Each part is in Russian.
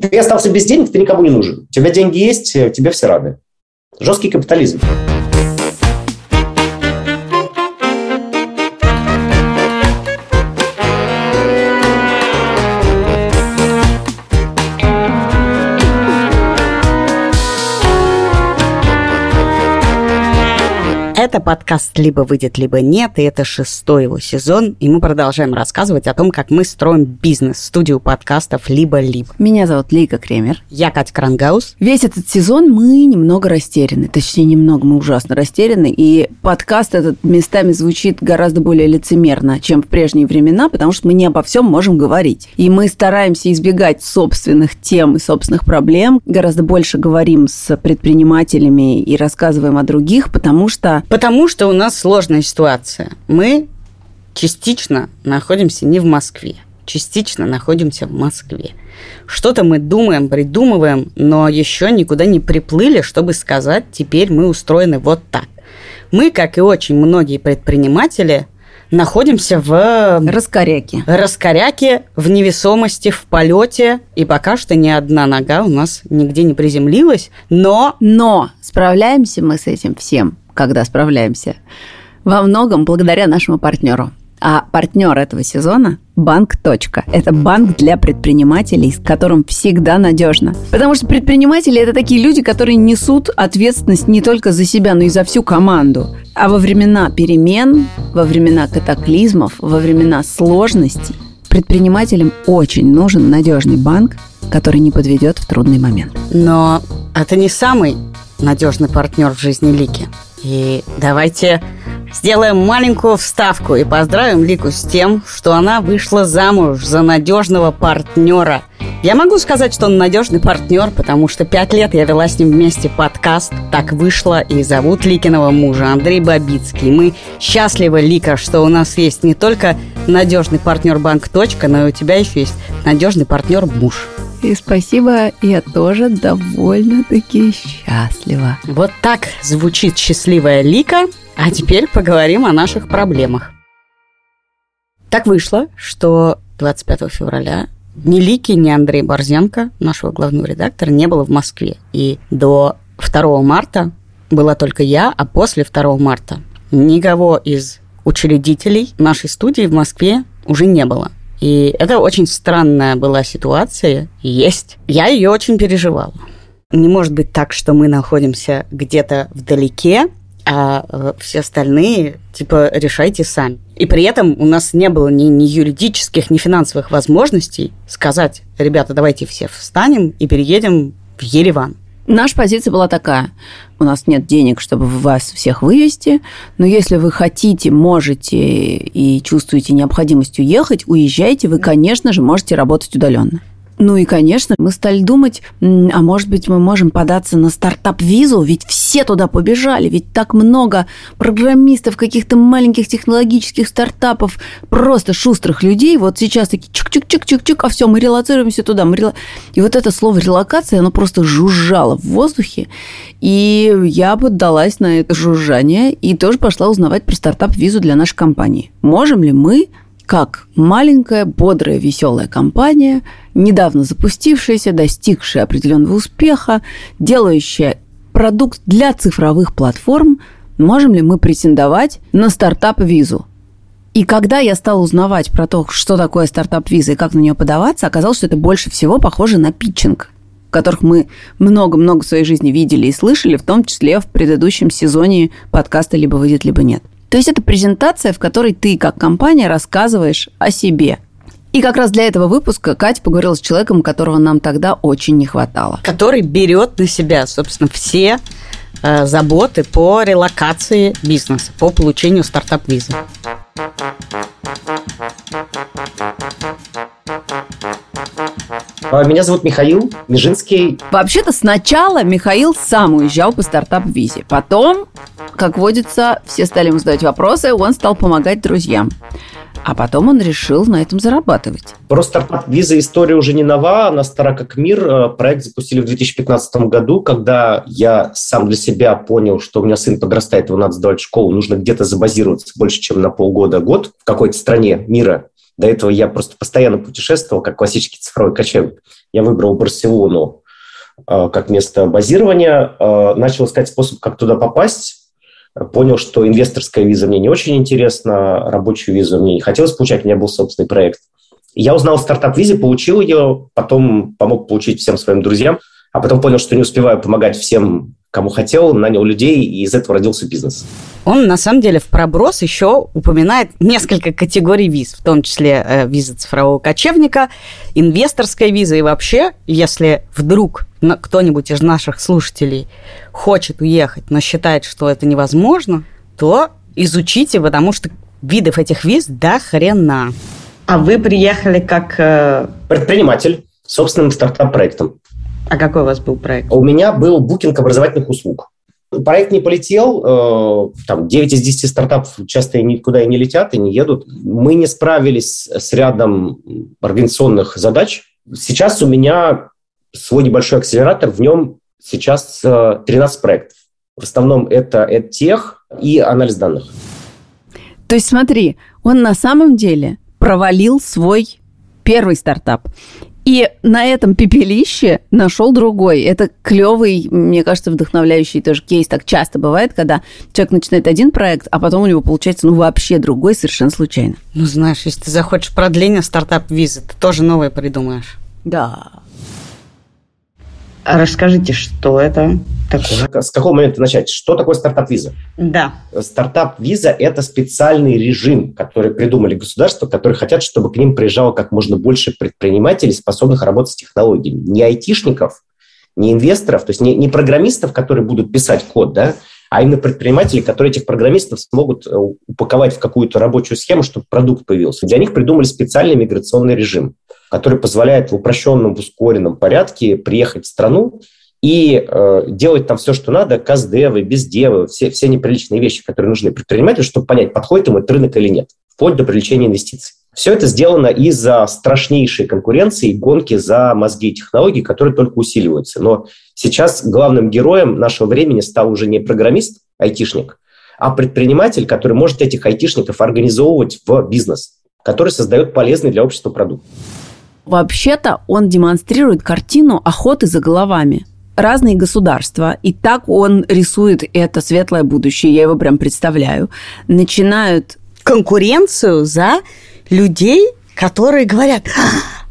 Ты остался без денег, ты никому не нужен. У тебя деньги есть, тебе все рады. Жесткий капитализм. Это подкаст «Либо выйдет, либо нет», и это шестой его сезон, и мы продолжаем рассказывать о том, как мы строим бизнес, студию подкастов «Либо-либо». Меня зовут Лейка Кремер. Я Катя Крангаус. Весь этот сезон мы немного растеряны, точнее, немного, мы ужасно растеряны, и подкаст этот местами звучит гораздо более лицемерно, чем в прежние времена, потому что мы не обо всем можем говорить. И мы стараемся избегать собственных тем и собственных проблем, гораздо больше говорим с предпринимателями и рассказываем о других, потому что Потому что у нас сложная ситуация. Мы частично находимся не в Москве, частично находимся в Москве. Что-то мы думаем, придумываем, но еще никуда не приплыли, чтобы сказать, теперь мы устроены вот так. Мы, как и очень многие предприниматели, находимся в... Раскоряке. Раскоряке, в невесомости, в полете. И пока что ни одна нога у нас нигде не приземлилась. Но... Но справляемся мы с этим всем когда справляемся, во многом благодаря нашему партнеру. А партнер этого сезона – Банк. Точка. Это банк для предпринимателей, с которым всегда надежно. Потому что предприниматели – это такие люди, которые несут ответственность не только за себя, но и за всю команду. А во времена перемен, во времена катаклизмов, во времена сложностей предпринимателям очень нужен надежный банк, который не подведет в трудный момент. Но это не самый надежный партнер в жизни Лики. И давайте сделаем маленькую вставку и поздравим Лику с тем, что она вышла замуж за надежного партнера. Я могу сказать, что он надежный партнер, потому что пять лет я вела с ним вместе подкаст «Так вышло» и зовут Ликиного мужа Андрей Бабицкий. Мы счастливы, Лика, что у нас есть не только надежный партнер Банк. но и у тебя еще есть надежный партнер муж. И спасибо, я тоже довольно-таки счастлива. Вот так звучит счастливая Лика. А теперь поговорим о наших проблемах. Так вышло, что 25 февраля ни Лики, ни Андрей Борзенко, нашего главного редактора, не было в Москве. И до 2 марта была только я, а после 2 марта никого из учредителей нашей студии в Москве уже не было. И это очень странная была ситуация, есть. Я ее очень переживала. Не может быть так, что мы находимся где-то вдалеке, а э, все остальные, типа, решайте сами. И при этом у нас не было ни, ни юридических, ни финансовых возможностей сказать, ребята, давайте все встанем и переедем в Ереван. Наша позиция была такая. У нас нет денег, чтобы вас всех вывести, но если вы хотите, можете и чувствуете необходимость уехать, уезжайте, вы, конечно же, можете работать удаленно. Ну и, конечно, мы стали думать, а может быть, мы можем податься на стартап-визу, ведь все туда побежали, ведь так много программистов, каких-то маленьких технологических стартапов, просто шустрых людей, вот сейчас такие чик-чик-чик-чик-чик, а все, мы релацируемся туда. Мы рела... И вот это слово релокация, оно просто жужжало в воздухе, и я поддалась на это жужжание и тоже пошла узнавать про стартап-визу для нашей компании. Можем ли мы как маленькая, бодрая, веселая компания, недавно запустившаяся, достигшая определенного успеха, делающая продукт для цифровых платформ, можем ли мы претендовать на стартап-визу? И когда я стала узнавать про то, что такое стартап-виза и как на нее подаваться, оказалось, что это больше всего похоже на питчинг, которых мы много-много в своей жизни видели и слышали, в том числе в предыдущем сезоне подкаста «Либо выйдет, либо нет». То есть это презентация, в которой ты как компания рассказываешь о себе. И как раз для этого выпуска Катя поговорила с человеком, которого нам тогда очень не хватало. Который берет на себя, собственно, все э, заботы по релокации бизнеса, по получению стартап-визы. Меня зовут Михаил Межинский. Вообще-то сначала Михаил сам уезжал по стартап-визе. Потом, как водится, все стали ему задавать вопросы, он стал помогать друзьям. А потом он решил на этом зарабатывать. Про стартап-виза история уже не нова, она стара как мир. Э, проект запустили в 2015 году, когда я сам для себя понял, что у меня сын подрастает, его надо сдавать в школу, нужно где-то забазироваться больше, чем на полгода, год в какой-то стране мира До этого я просто постоянно путешествовал, как классический цифровой кочевник. Я выбрал Барселону э, как место базирования, э, начал искать способ, как туда попасть, понял, что инвесторская виза мне не очень интересна, рабочую визу мне не хотелось получать, у меня был собственный проект. Я узнал стартап-визе, получил ее, потом помог получить всем своим друзьям, а потом понял, что не успеваю помогать всем кому хотел, нанял людей, и из этого родился бизнес. Он, на самом деле, в проброс еще упоминает несколько категорий виз, в том числе э, виза цифрового кочевника, инвесторская виза, и вообще, если вдруг кто-нибудь из наших слушателей хочет уехать, но считает, что это невозможно, то изучите, потому что видов этих виз до хрена. А вы приехали как... Э... Предприниматель собственным стартап-проектом. А какой у вас был проект? У меня был букинг образовательных услуг. Проект не полетел, э, там 9 из 10 стартапов часто никуда и не летят, и не едут. Мы не справились с рядом организационных задач. Сейчас у меня свой небольшой акселератор, в нем сейчас 13 э, проектов. В основном это тех и анализ данных. То есть смотри, он на самом деле провалил свой первый стартап. И на этом пепелище нашел другой. Это клевый, мне кажется, вдохновляющий тоже кейс. Так часто бывает, когда человек начинает один проект, а потом у него получается ну вообще другой совершенно случайно. Ну, знаешь, если ты захочешь продление стартап-визы, ты тоже новое придумаешь. Да. Расскажите, что это такое? С какого момента начать? Что такое стартап-виза? Да. Стартап-виза – это специальный режим, который придумали государства, которые хотят, чтобы к ним приезжало как можно больше предпринимателей, способных работать с технологиями. Не айтишников, не инвесторов, то есть не, не программистов, которые будут писать код, да, а именно предприниматели, которые этих программистов смогут э, упаковать в какую-то рабочую схему, чтобы продукт появился. Для них придумали специальный миграционный режим который позволяет в упрощенном, в ускоренном порядке приехать в страну и э, делать там все, что надо, каздевы, бездевы, все, все неприличные вещи, которые нужны предпринимателю, чтобы понять, подходит ему этот рынок или нет, вплоть до привлечения инвестиций. Все это сделано из-за страшнейшей конкуренции и гонки за мозги и технологии, которые только усиливаются. Но сейчас главным героем нашего времени стал уже не программист, айтишник, а предприниматель, который может этих айтишников организовывать в бизнес, который создает полезный для общества продукт. Вообще-то он демонстрирует картину охоты за головами разные государства, и так он рисует это светлое будущее, я его прям представляю, начинают конкуренцию за людей, которые говорят,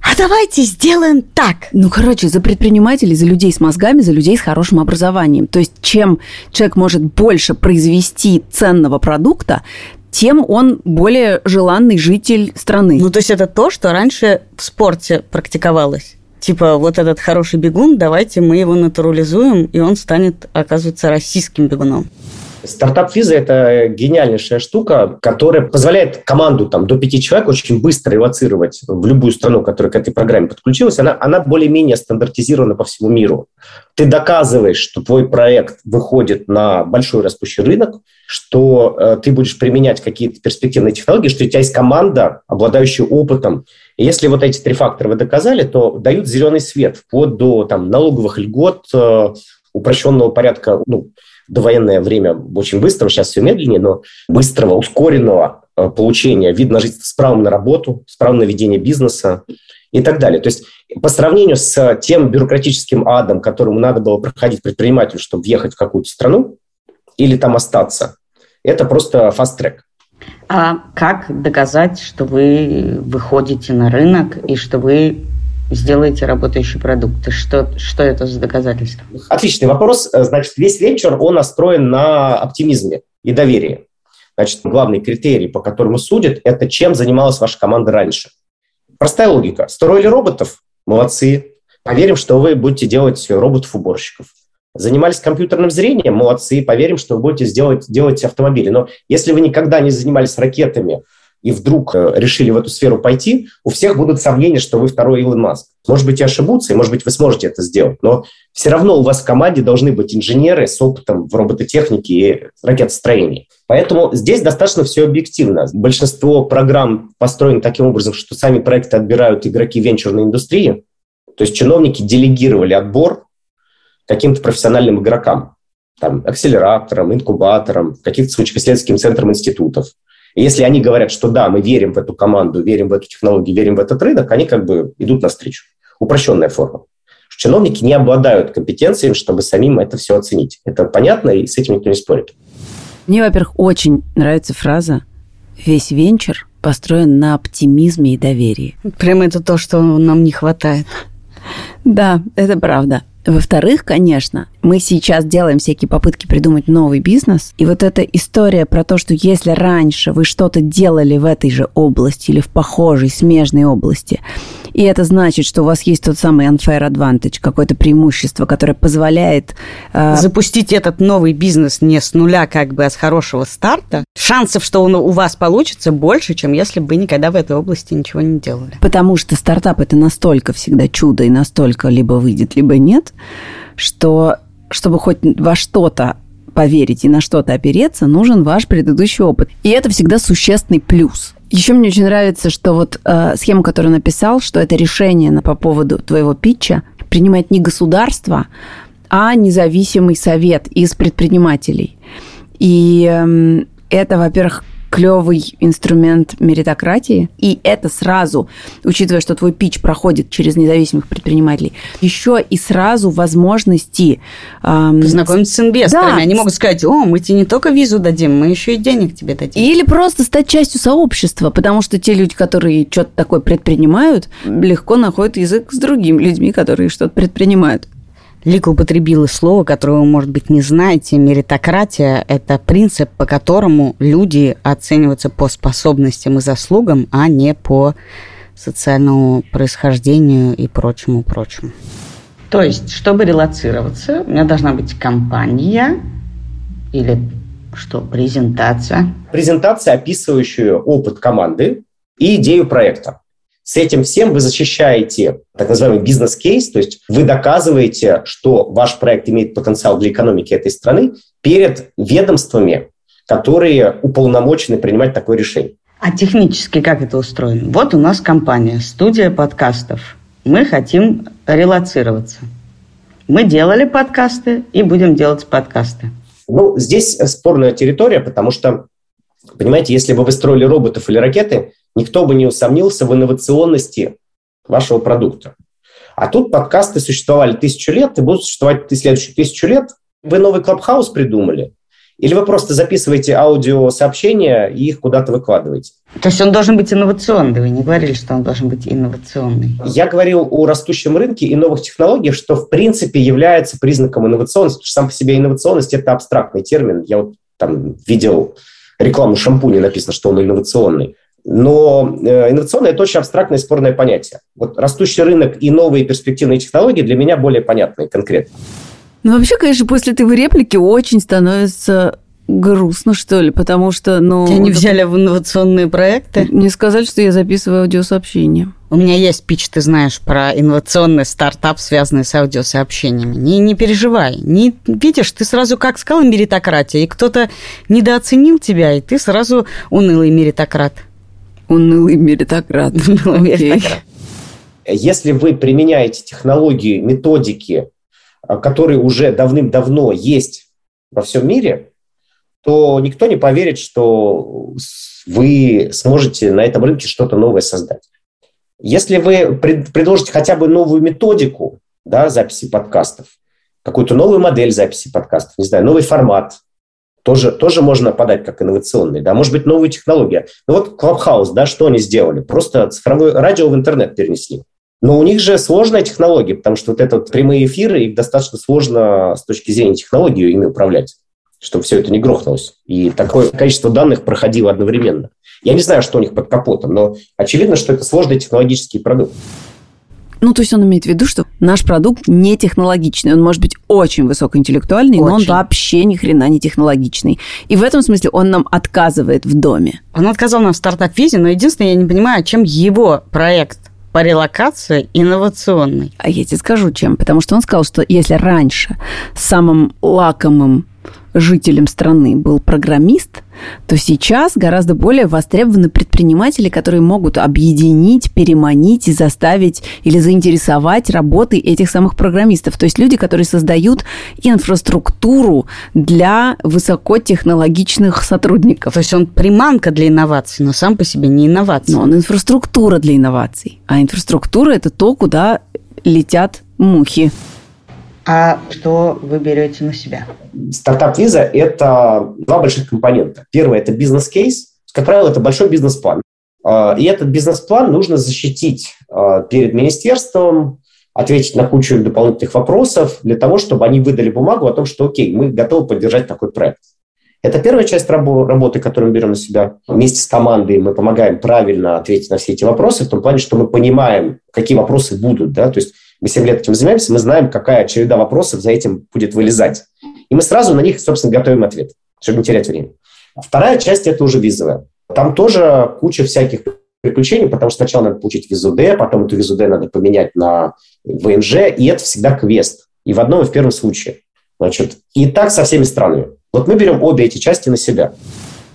а давайте сделаем так. Ну, короче, за предпринимателей, за людей с мозгами, за людей с хорошим образованием. То есть, чем человек может больше произвести ценного продукта, тем он более желанный житель страны. Ну, то есть это то, что раньше в спорте практиковалось. Типа, вот этот хороший бегун, давайте мы его натурализуем, и он станет, оказывается, российским бегуном. Стартап-виза – это гениальнейшая штука, которая позволяет команду там, до пяти человек очень быстро эвоцировать в любую страну, которая к этой программе подключилась. Она, она более-менее стандартизирована по всему миру. Ты доказываешь, что твой проект выходит на большой растущий рынок, что э, ты будешь применять какие-то перспективные технологии, что у тебя есть команда, обладающая опытом. И если вот эти три фактора вы доказали, то дают зеленый свет вплоть до там, налоговых льгот, э, упрощенного порядка, ну, довоенное время очень быстрого, сейчас все медленнее, но быстрого, ускоренного э, получения вида на жительство с правом на работу, с правом на ведение бизнеса и так далее. То есть по сравнению с тем бюрократическим адом, которому надо было проходить предпринимателю, чтобы въехать в какую-то страну или там остаться, это просто фаст-трек. А как доказать, что вы выходите на рынок и что вы сделаете работающий продукт? Что, что это за доказательство? Отличный вопрос. Значит, весь вечер, он настроен на оптимизме и доверии. Значит, главный критерий, по которому судят, это чем занималась ваша команда раньше. Простая логика. Строили роботов? Молодцы. Поверим, что вы будете делать роботов-уборщиков. Занимались компьютерным зрением? Молодцы. Поверим, что вы будете сделать, делать автомобили. Но если вы никогда не занимались ракетами, и вдруг э, решили в эту сферу пойти, у всех будут сомнения, что вы второй Илон Маск. Может быть, и ошибутся, и, может быть, вы сможете это сделать, но все равно у вас в команде должны быть инженеры с опытом в робототехнике и ракетостроении. Поэтому здесь достаточно все объективно. Большинство программ построены таким образом, что сами проекты отбирают игроки венчурной индустрии, то есть чиновники делегировали отбор каким-то профессиональным игрокам, там, акселераторам, инкубаторам, в каких-то случаях исследовательским центрам институтов. Если они говорят, что да, мы верим в эту команду, верим в эту технологию, верим в этот рынок, они как бы идут навстречу. Упрощенная форма. Чиновники не обладают компетенциями, чтобы самим это все оценить. Это понятно, и с этим никто не спорит. Мне, во-первых, очень нравится фраза «Весь венчур построен на оптимизме и доверии». Прямо это то, что нам не хватает. Да, это правда. Во-вторых, конечно, мы сейчас делаем всякие попытки придумать новый бизнес. И вот эта история про то, что если раньше вы что-то делали в этой же области или в похожей, смежной области, и это значит, что у вас есть тот самый unfair advantage, какое-то преимущество, которое позволяет... Э... Запустить этот новый бизнес не с нуля, как бы, а с хорошего старта. Шансов, что он у вас получится, больше, чем если бы никогда в этой области ничего не делали. Потому что стартап – это настолько всегда чудо, и настолько либо выйдет, либо нет, что чтобы хоть во что-то поверить и на что-то опереться, нужен ваш предыдущий опыт. И это всегда существенный плюс. Еще мне очень нравится, что вот э, схема, которую написал, что это решение на, по поводу твоего питча принимает не государство, а независимый совет из предпринимателей. И э, это, во-первых, клевый инструмент меритократии, и это сразу, учитывая, что твой пич проходит через независимых предпринимателей, еще и сразу возможности... Эм, Познакомиться с инвесторами. Да. Они могут сказать, о, мы тебе не только визу дадим, мы еще и денег тебе дадим. Или просто стать частью сообщества, потому что те люди, которые что-то такое предпринимают, легко находят язык с другими людьми, которые что-то предпринимают. Лика употребила слово, которое вы, может быть, не знаете. Меритократия – это принцип, по которому люди оцениваются по способностям и заслугам, а не по социальному происхождению и прочему-прочему. То есть, чтобы релацироваться, у меня должна быть компания или что, презентация? Презентация, описывающая опыт команды и идею проекта. С этим всем вы защищаете так называемый бизнес-кейс, то есть вы доказываете, что ваш проект имеет потенциал для экономики этой страны перед ведомствами, которые уполномочены принимать такое решение. А технически как это устроено? Вот у нас компания, студия подкастов. Мы хотим релацироваться. Мы делали подкасты и будем делать подкасты. Ну, здесь спорная территория, потому что, понимаете, если бы вы строили роботов или ракеты, никто бы не усомнился в инновационности вашего продукта. А тут подкасты существовали тысячу лет и будут существовать следующую тысячу лет. Вы новый клабхаус придумали? Или вы просто записываете аудиосообщения и их куда-то выкладываете? То есть он должен быть инновационный. Вы не говорили, что он должен быть инновационный. Я говорил о растущем рынке и новых технологиях, что в принципе является признаком инновационности. Потому что сам по себе инновационность – это абстрактный термин. Я вот там видел рекламу шампуня, написано, что он инновационный. Но э, инновационное – это очень абстрактное и спорное понятие. Вот растущий рынок и новые перспективные технологии для меня более понятны и конкретны. Ну, вообще, конечно, после этой реплики очень становится грустно, что ли, потому что, ну... Тебя не взяли в инновационные проекты? Не сказали, что я записываю аудиосообщения. У меня есть пич, ты знаешь, про инновационный стартап, связанный с аудиосообщениями. Не, не переживай. Не, видишь, ты сразу как сказал меритократия, и кто-то недооценил тебя, и ты сразу унылый меритократ. Унылый меритократ. Если вы применяете технологии, методики, а, которые уже давным-давно есть во всем мире, то никто не поверит, что вы сможете на этом рынке что-то новое создать. Если вы предложите хотя бы новую методику да, записи подкастов, какую-то новую модель записи подкастов, не знаю, новый формат, тоже, тоже можно подать как инновационный, да, может быть, новую технологию. Ну вот Clubhouse, да, что они сделали? Просто цифровое радио в интернет перенесли. Но у них же сложная технология, потому что вот это вот прямые эфиры, их достаточно сложно с точки зрения технологии ими управлять, чтобы все это не грохнулось. И такое количество данных проходило одновременно. Я не знаю, что у них под капотом, но очевидно, что это сложный технологический продукт. Ну, то есть он имеет в виду, что наш продукт не технологичный. Он может быть очень высокоинтеллектуальный, очень. но он вообще ни хрена не технологичный. И в этом смысле он нам отказывает в доме. Он отказал нам в стартап-визе, но единственное, я не понимаю, чем его проект по релокации инновационный. А я тебе скажу, чем. Потому что он сказал, что если раньше самым лакомым жителем страны был программист, то сейчас гораздо более востребованы предприниматели, которые могут объединить, переманить и заставить или заинтересовать работой этих самых программистов. То есть люди, которые создают инфраструктуру для высокотехнологичных сотрудников. То есть он приманка для инноваций, но сам по себе не инновация. Но он инфраструктура для инноваций. А инфраструктура – это то, куда летят мухи. А что вы берете на себя? Стартап-виза – это два больших компонента. Первый – это бизнес-кейс. Как правило, это большой бизнес-план. А, и этот бизнес-план нужно защитить а, перед министерством, ответить на кучу дополнительных вопросов для того, чтобы они выдали бумагу о том, что окей, мы готовы поддержать такой проект. Это первая часть работы, которую мы берем на себя. Вместе с командой мы помогаем правильно ответить на все эти вопросы, в том плане, что мы понимаем, какие вопросы будут. Да? То есть мы 7 лет этим занимаемся, мы знаем, какая череда вопросов за этим будет вылезать. И мы сразу на них, собственно, готовим ответ, чтобы не терять время. Вторая часть – это уже визовая. Там тоже куча всяких приключений, потому что сначала надо получить визу D, потом эту визу D надо поменять на ВНЖ, и это всегда квест. И в одном, и в первом случае. Значит, и так со всеми странами. Вот мы берем обе эти части на себя.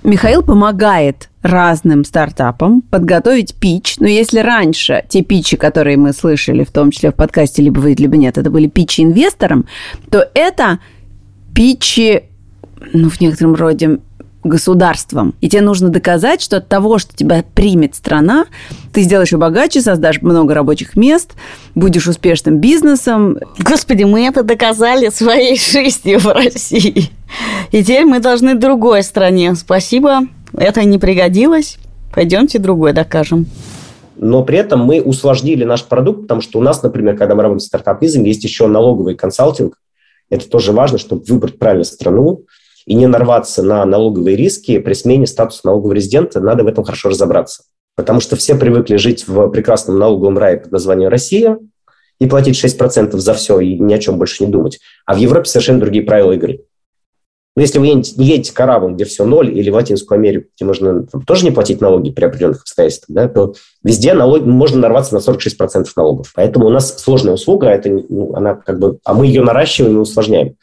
Михаил помогает разным стартапам подготовить пич. Но если раньше те питчи, которые мы слышали, в том числе в подкасте «Либо вы, либо нет», это были питчи инвесторам, то это питчи, ну, в некотором роде государством. И тебе нужно доказать, что от того, что тебя примет страна, ты сделаешь ее богаче, создашь много рабочих мест, будешь успешным бизнесом. Господи, мы это доказали своей жизнью в России. И теперь мы должны другой стране. Спасибо, это не пригодилось. Пойдемте другой докажем. Но при этом мы усложнили наш продукт, потому что у нас, например, когда мы работаем с стартап-визом, есть еще налоговый консалтинг. Это тоже важно, чтобы выбрать правильную страну и не нарваться на налоговые риски при смене статуса налогового резидента. Надо в этом хорошо разобраться. Потому что все привыкли жить в прекрасном налоговом рае под названием Россия и платить 6% за все и ни о чем больше не думать. А в Европе совершенно другие правила игры. Но если вы едете к арабам, где все ноль, или в Латинскую Америку, где можно там, тоже не платить налоги при определенных обстоятельствах, да, то везде налог, можно нарваться на 46% налогов. Поэтому у нас сложная услуга, это, ну, она как бы, а мы ее наращиваем и усложняем.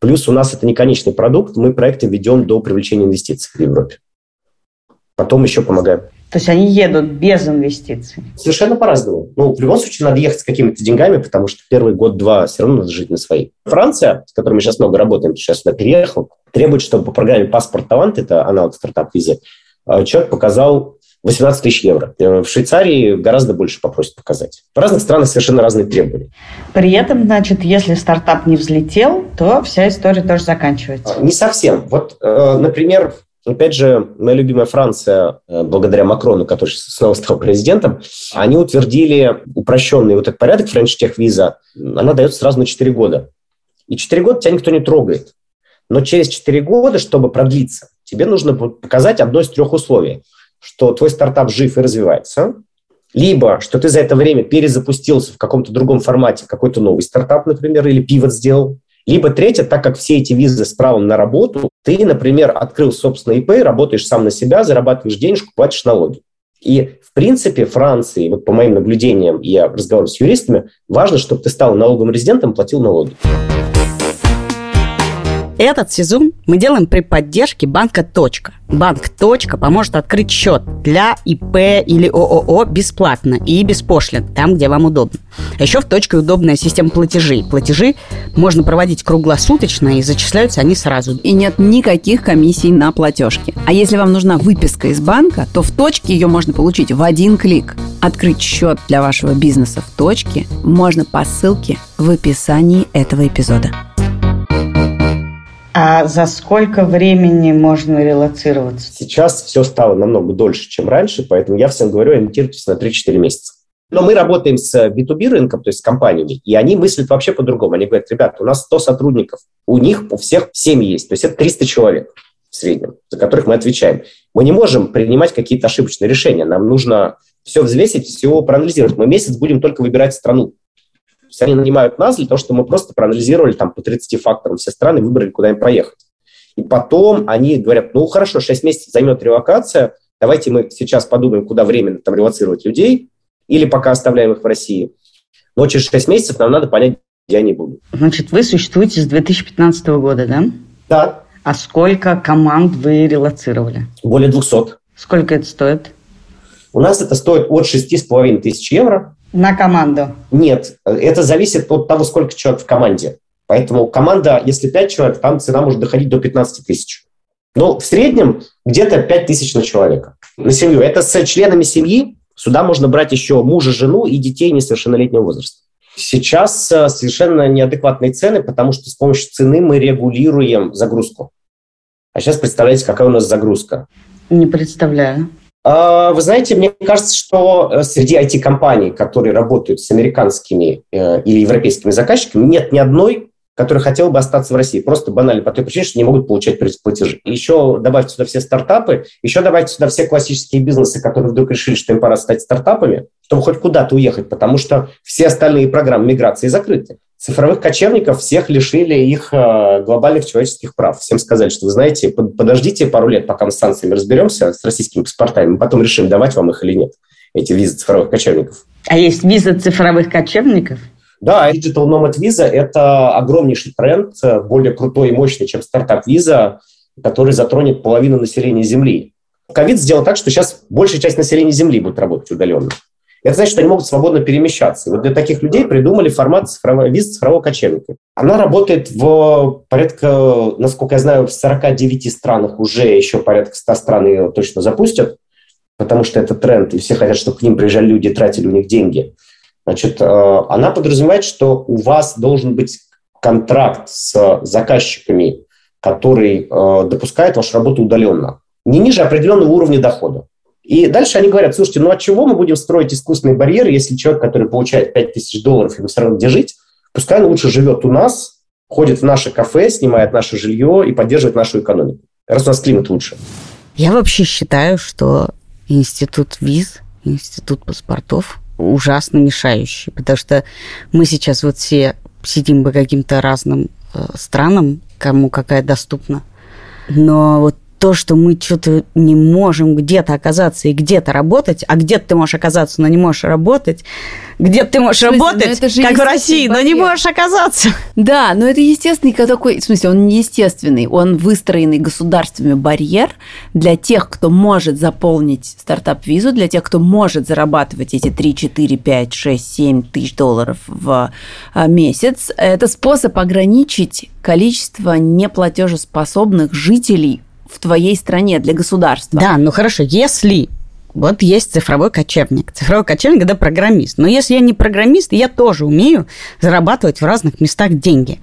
Плюс у нас это не конечный продукт, мы проекты ведем до привлечения инвестиций в Европе. Потом еще помогаем. То есть они едут без инвестиций? Совершенно по-разному. Ну, в любом случае, надо ехать с какими-то деньгами, потому что первый год-два все равно надо жить на свои. Франция, с которой мы сейчас много работаем, сейчас сюда переехал, требует, чтобы по программе «Паспорт талант», это аналог стартап-визы, э, человек показал 18 тысяч евро. Э, в Швейцарии гораздо больше попросят показать. В разных странах совершенно разные требования. При этом, значит, если стартап не взлетел, то вся история тоже заканчивается. Не совсем. Вот, э, например, Опять же, моя любимая Франция, э, благодаря Макрону, который снова стал президентом, они утвердили упрощенный вот этот порядок Visa. Она дается сразу на 4 года. И 4 года тебя никто не трогает. Но через 4 года, чтобы продлиться, тебе нужно показать одно из трех условий. Что твой стартап жив и развивается, либо что ты за это время перезапустился в каком-то другом формате, какой-то новый стартап, например, или пивот сделал, либо третье, так как все эти визы с правом на работу, ты, например, открыл собственный ИП, работаешь сам на себя, зарабатываешь денежку, платишь налоги. И, в принципе, Франции, вот по моим наблюдениям, я разговариваю с юристами, важно, чтобы ты стал налоговым резидентом, платил налоги. Этот сезон мы делаем при поддержке банка «Точка». Банк «Точка» поможет открыть счет для ИП или ООО бесплатно и без пошлин, там, где вам удобно. А еще в «Точке» удобная система платежей. Платежи можно проводить круглосуточно, и зачисляются они сразу. И нет никаких комиссий на платежки. А если вам нужна выписка из банка, то в «Точке» ее можно получить в один клик. Открыть счет для вашего бизнеса в «Точке» можно по ссылке в описании этого эпизода. А за сколько времени можно релацироваться? Сейчас все стало намного дольше, чем раньше, поэтому я всем говорю, ориентируйтесь на 3-4 месяца. Но мы работаем с B2B рынком, то есть с компаниями, и они мыслят вообще по-другому. Они говорят, ребята, у нас 100 сотрудников, у них у всех семьи есть, то есть это 300 человек в среднем, за которых мы отвечаем. Мы не можем принимать какие-то ошибочные решения, нам нужно все взвесить, все проанализировать. Мы месяц будем только выбирать страну они нанимают нас для того, чтобы мы просто проанализировали там по 30 факторам все страны, выбрали, куда им поехать. И потом они говорят, ну хорошо, 6 месяцев займет релокация, давайте мы сейчас подумаем, куда временно там релацировать людей, или пока оставляем их в России. Но через 6 месяцев нам надо понять, где они будут. Значит, вы существуете с 2015 года, да? Да. А сколько команд вы релацировали? Более 200. Сколько это стоит? У нас это стоит от 6,5 тысяч евро. На команду? Нет, это зависит от того, сколько человек в команде. Поэтому команда, если 5 человек, там цена может доходить до 15 тысяч. Но в среднем где-то 5 тысяч на человека, на семью. Это с членами семьи. Сюда можно брать еще мужа, жену и детей несовершеннолетнего возраста. Сейчас э, совершенно неадекватные цены, потому что с помощью цены мы регулируем загрузку. А сейчас представляете, какая у нас загрузка? Не представляю. А, вы знаете, мне кажется, что э, среди IT-компаний, которые работают с американскими э, или европейскими заказчиками, нет ни одной, которые хотел бы остаться в России. Просто банально по той причине, что не могут получать платежи. Еще добавьте сюда все стартапы, еще добавьте сюда все классические бизнесы, которые вдруг решили, что им пора стать стартапами, чтобы хоть куда-то уехать, потому что все остальные программы миграции закрыты. Цифровых кочевников всех лишили их э, глобальных человеческих прав. Всем сказали, что вы знаете, подождите пару лет, пока мы с санкциями разберемся, с российскими паспортами, мы потом решим, давать вам их или нет, эти визы цифровых кочевников. А есть виза цифровых кочевников? Да, Digital Nomad Visa – это огромнейший тренд, э, более крутой и мощный, чем стартап-виза, который затронет половину населения Земли. Ковид сделал так, что сейчас большая часть населения Земли будет работать удаленно. Это значит, что они могут свободно перемещаться. И вот для таких людей придумали формат цифрового, виза цифрового кочевника. Она работает в порядка, насколько я знаю, в 49 странах уже, еще порядка 100 стран ее точно запустят, потому что это тренд, и все хотят, чтобы к ним приезжали люди и тратили у них деньги. Значит, э, она подразумевает, что у вас должен быть контракт с заказчиками, который э, допускает вашу работу удаленно, не ниже определенного уровня дохода. И дальше они говорят, слушайте, ну от чего мы будем строить искусственные барьеры, если человек, который получает 5000 долларов, ему все равно где жить, пускай он лучше живет у нас, ходит в наше кафе, снимает наше жилье и поддерживает нашу экономику, раз у нас климат лучше. Я вообще считаю, что институт виз, институт паспортов ужасно мешающий, потому что мы сейчас вот все сидим по каким-то разным э, странам, кому какая доступна, но вот то, что мы что-то не можем где-то оказаться и где-то работать, а где-то ты можешь оказаться, но не можешь работать, где ты можешь смысле, работать, как в России, барьер. но не можешь оказаться. Да, но это естественный такой, в смысле, он не естественный, он выстроенный государствами барьер для тех, кто может заполнить стартап-визу, для тех, кто может зарабатывать эти 3, 4, 5, 6, 7 тысяч долларов в а, месяц. Это способ ограничить количество неплатежеспособных жителей в твоей стране для государства. Да, ну хорошо, если вот есть цифровой кочевник. Цифровой кочевник – это программист. Но если я не программист, я тоже умею зарабатывать в разных местах деньги.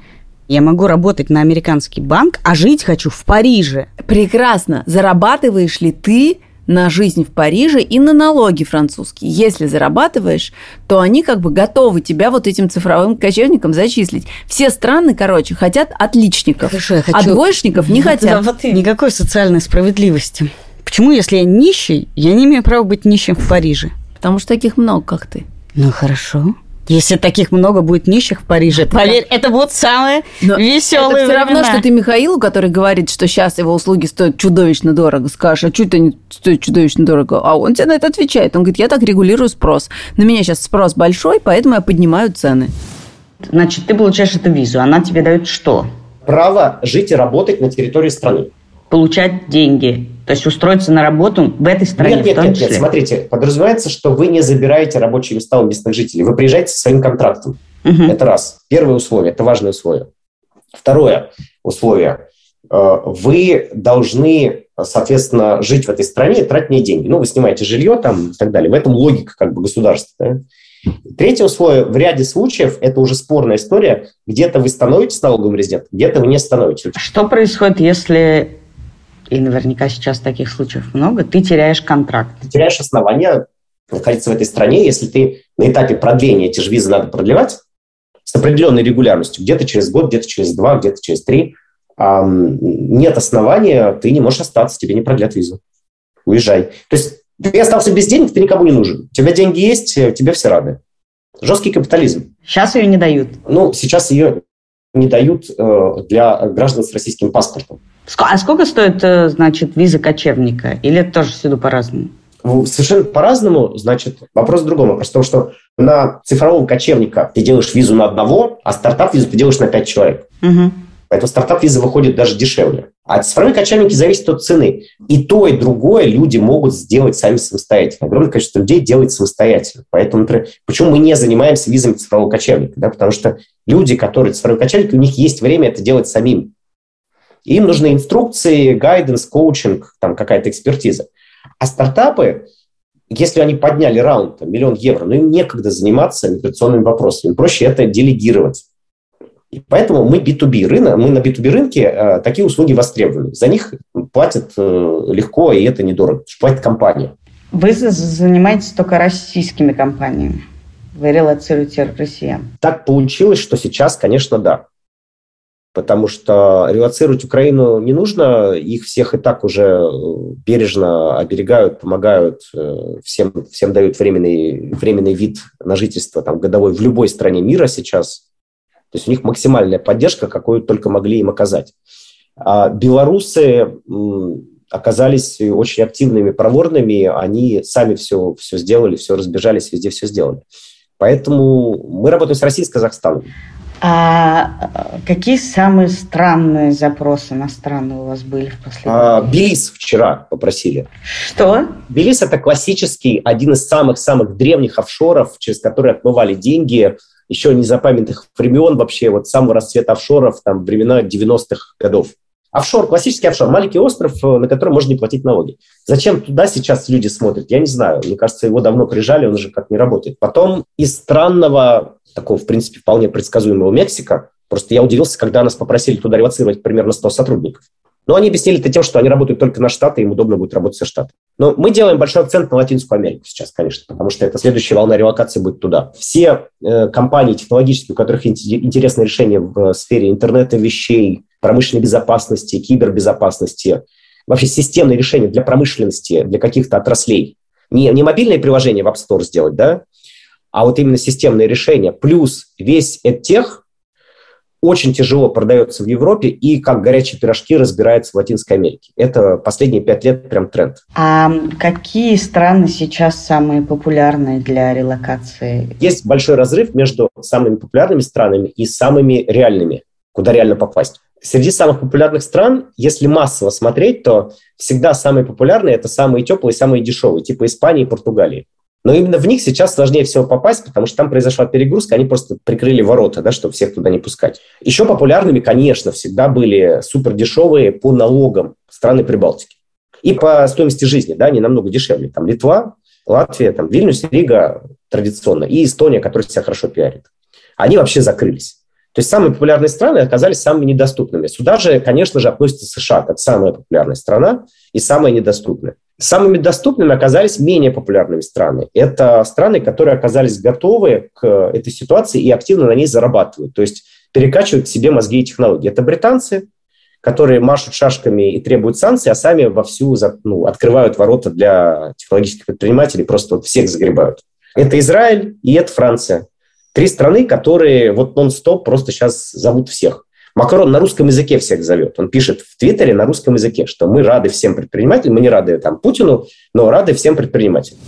Я могу работать на американский банк, а жить хочу в Париже. Прекрасно. Зарабатываешь ли ты на жизнь в Париже и на налоги французские. Если зарабатываешь, то они как бы готовы тебя вот этим цифровым кочевникам зачислить. Все страны, короче, хотят отличников, Хорошо, я хочу... а двоечников не хотят. вот Никакой социальной справедливости. Почему, если я нищий, я не имею права быть нищим в Париже? Потому что таких много, как ты. Ну, хорошо. Если таких много будет нищих в Париже, поверь, это будут самые Но веселые Это все равно, что ты Михаилу, который говорит, что сейчас его услуги стоят чудовищно дорого, скажешь, а что это не стоит чудовищно дорого? А он тебе на это отвечает. Он говорит, я так регулирую спрос. На меня сейчас спрос большой, поэтому я поднимаю цены. Значит, ты получаешь эту визу, она тебе дает что? Право жить и работать на территории страны. Получать деньги. То есть устроиться на работу в этой стране нет, нет, нет? Нет, смотрите, подразумевается, что вы не забираете рабочие места у местных жителей. Вы приезжаете со своим контрактом. Угу. Это раз. Первое условие, это важное условие. Второе условие. Э, вы должны, соответственно, жить в этой стране и тратить не деньги. Ну, вы снимаете жилье там и так далее. В этом логика как бы государства. Да? Третье условие. В ряде случаев, это уже спорная история, где-то вы становитесь налоговым резидентом, где-то вы не становитесь. Что происходит, если и наверняка сейчас таких случаев много, ты теряешь контракт. Ты теряешь основания находиться в этой стране, если ты на этапе продления эти же визы надо продлевать с определенной регулярностью, где-то через год, где-то через два, где-то через три, нет основания, ты не можешь остаться, тебе не продлят визу. Уезжай. То есть ты остался без денег, ты никому не нужен. У тебя деньги есть, тебе все рады. Жесткий капитализм. Сейчас ее не дают. Ну, сейчас ее не дают э, для граждан с российским паспортом. А сколько стоит, э, значит, виза кочевника? Или это тоже всюду по-разному? Совершенно по-разному. Значит, вопрос в другом. Вопрос в том, что на цифрового кочевника ты делаешь визу на одного, а стартап-визу ты делаешь на пять человек. Угу. Поэтому стартап-виза выходит даже дешевле. А цифровые кочевники зависит от цены. И то, и другое люди могут сделать сами самостоятельно. Огромное количество людей делает самостоятельно. Поэтому, например, почему мы не занимаемся визами цифрового кочевника? Да? Потому что люди, которые цифровые кочевники, у них есть время это делать самим. Им нужны инструкции, гайденс, коучинг, там какая-то экспертиза. А стартапы, если они подняли раунд, там, миллион евро, ну им некогда заниматься миграционными вопросами. Им проще это делегировать. И поэтому мы B2B рынок, мы на B2B рынке э, такие услуги востребованы. За них платят э, легко, и это недорого. Платит компания. Вы занимаетесь только российскими компаниями. Вы релацируете россиян. Так получилось, что сейчас, конечно, да. Потому что релацировать Украину не нужно, их всех и так уже э, бережно оберегают, помогают, э, всем, всем дают временный, временный вид на жительство там, годовой в любой стране мира сейчас. То есть у них максимальная поддержка, какую только могли им оказать. А белорусы оказались очень активными, проворными, они сами все, все сделали, все разбежались, везде все сделали. Поэтому мы работаем с Россией, с Казахстаном. А какие самые странные запросы на страны у вас были в последнее а, Белиз вчера попросили. Что? Белиз – это классический, один из самых-самых древних офшоров, через которые отмывали деньги – еще незапамятных времен вообще, вот самого расцвета офшоров, там, времена 90-х годов. Офшор, классический офшор, маленький остров, э, на котором можно не платить налоги. Зачем туда сейчас люди смотрят, я не знаю. Мне кажется, его давно прижали, он уже как не работает. Потом из странного, такого, в принципе, вполне предсказуемого Мексика, просто я удивился, когда нас попросили туда ревоцировать примерно 100 сотрудников. Но они объяснили это тем, что они работают только на Штаты, им удобно будет работать со Штатами. Но мы делаем большой акцент на Латинскую Америку сейчас, конечно, потому что это следующая волна релокации будет туда. Все э, компании технологические, у которых интересные решения в сфере интернета вещей, промышленной безопасности, кибербезопасности, вообще системные решения для промышленности, для каких-то отраслей. Не, не мобильные приложения в App Store сделать, да, а вот именно системные решения. Плюс весь тех очень тяжело продается в Европе и как горячие пирожки разбирается в Латинской Америке. Это последние пять лет прям тренд. А какие страны сейчас самые популярные для релокации? Есть большой разрыв между самыми популярными странами и самыми реальными, куда реально попасть. Среди самых популярных стран, если массово смотреть, то всегда самые популярные – это самые теплые, самые дешевые, типа Испании и Португалии. Но именно в них сейчас сложнее всего попасть, потому что там произошла перегрузка, они просто прикрыли ворота, да, чтобы всех туда не пускать. Еще популярными, конечно, всегда были супер дешевые по налогам страны Прибалтики. И по стоимости жизни, да, они намного дешевле. Там Литва, Латвия, там Вильнюс, Рига традиционно, и Эстония, которая себя хорошо пиарит. Они вообще закрылись. То есть самые популярные страны оказались самыми недоступными. Сюда же, конечно же, относится США как самая популярная страна и самая недоступная. Самыми доступными оказались менее популярными страны. Это страны, которые оказались готовы к этой ситуации и активно на ней зарабатывают. То есть перекачивают к себе мозги и технологии. Это британцы, которые машут шашками и требуют санкций, а сами вовсю ну, открывают ворота для технологических предпринимателей, просто вот всех загребают. Это Израиль и это Франция. Три страны, которые вот нон-стоп просто сейчас зовут всех. Макрон на русском языке всех зовет. Он пишет в Твиттере на русском языке, что мы рады всем предпринимателям, мы не рады там Путину, но рады всем предпринимателям.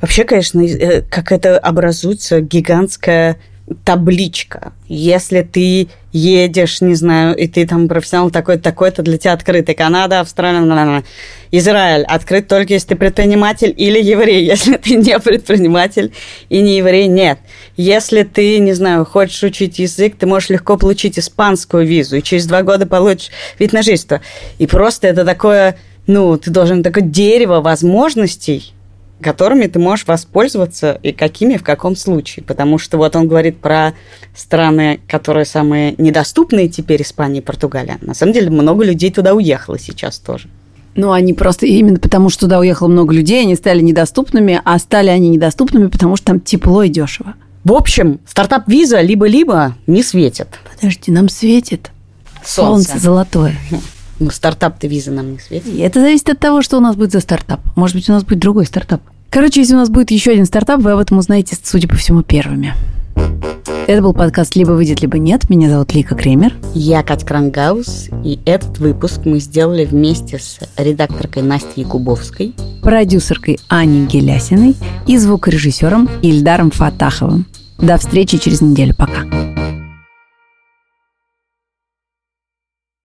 Вообще, конечно, э, как это образуется гигантская табличка. Если ты едешь, не знаю, и ты там профессионал такой-то, такой-то, для тебя открытый. Канада, Австралия, Израиль открыт только если ты предприниматель или еврей. Если ты не предприниматель и не еврей, нет. Если ты, не знаю, хочешь учить язык, ты можешь легко получить испанскую визу, и через два года получишь вид на жительство. И просто это такое, ну, ты должен такое дерево возможностей, которыми ты можешь воспользоваться и какими в каком случае. Потому что вот он говорит про страны, которые самые недоступные теперь, Испания и Португалия. На самом деле много людей туда уехало сейчас тоже. Ну, они просто именно потому, что туда уехало много людей, они стали недоступными, а стали они недоступными, потому что там тепло и дешево. В общем, стартап-виза либо-либо не светит. Подожди, нам светит солнце, солнце золотое. Ну, стартап-то виза нам не светит. Это зависит от того, что у нас будет за стартап. Может быть, у нас будет другой стартап. Короче, если у нас будет еще один стартап, вы об этом узнаете, судя по всему, первыми. Это был подкаст «Либо выйдет, либо нет». Меня зовут Лика Кремер. Я Катя Крангаус. И этот выпуск мы сделали вместе с редакторкой Настей Якубовской, продюсеркой Аней Гелясиной и звукорежиссером Ильдаром Фатаховым. До встречи через неделю. Пока.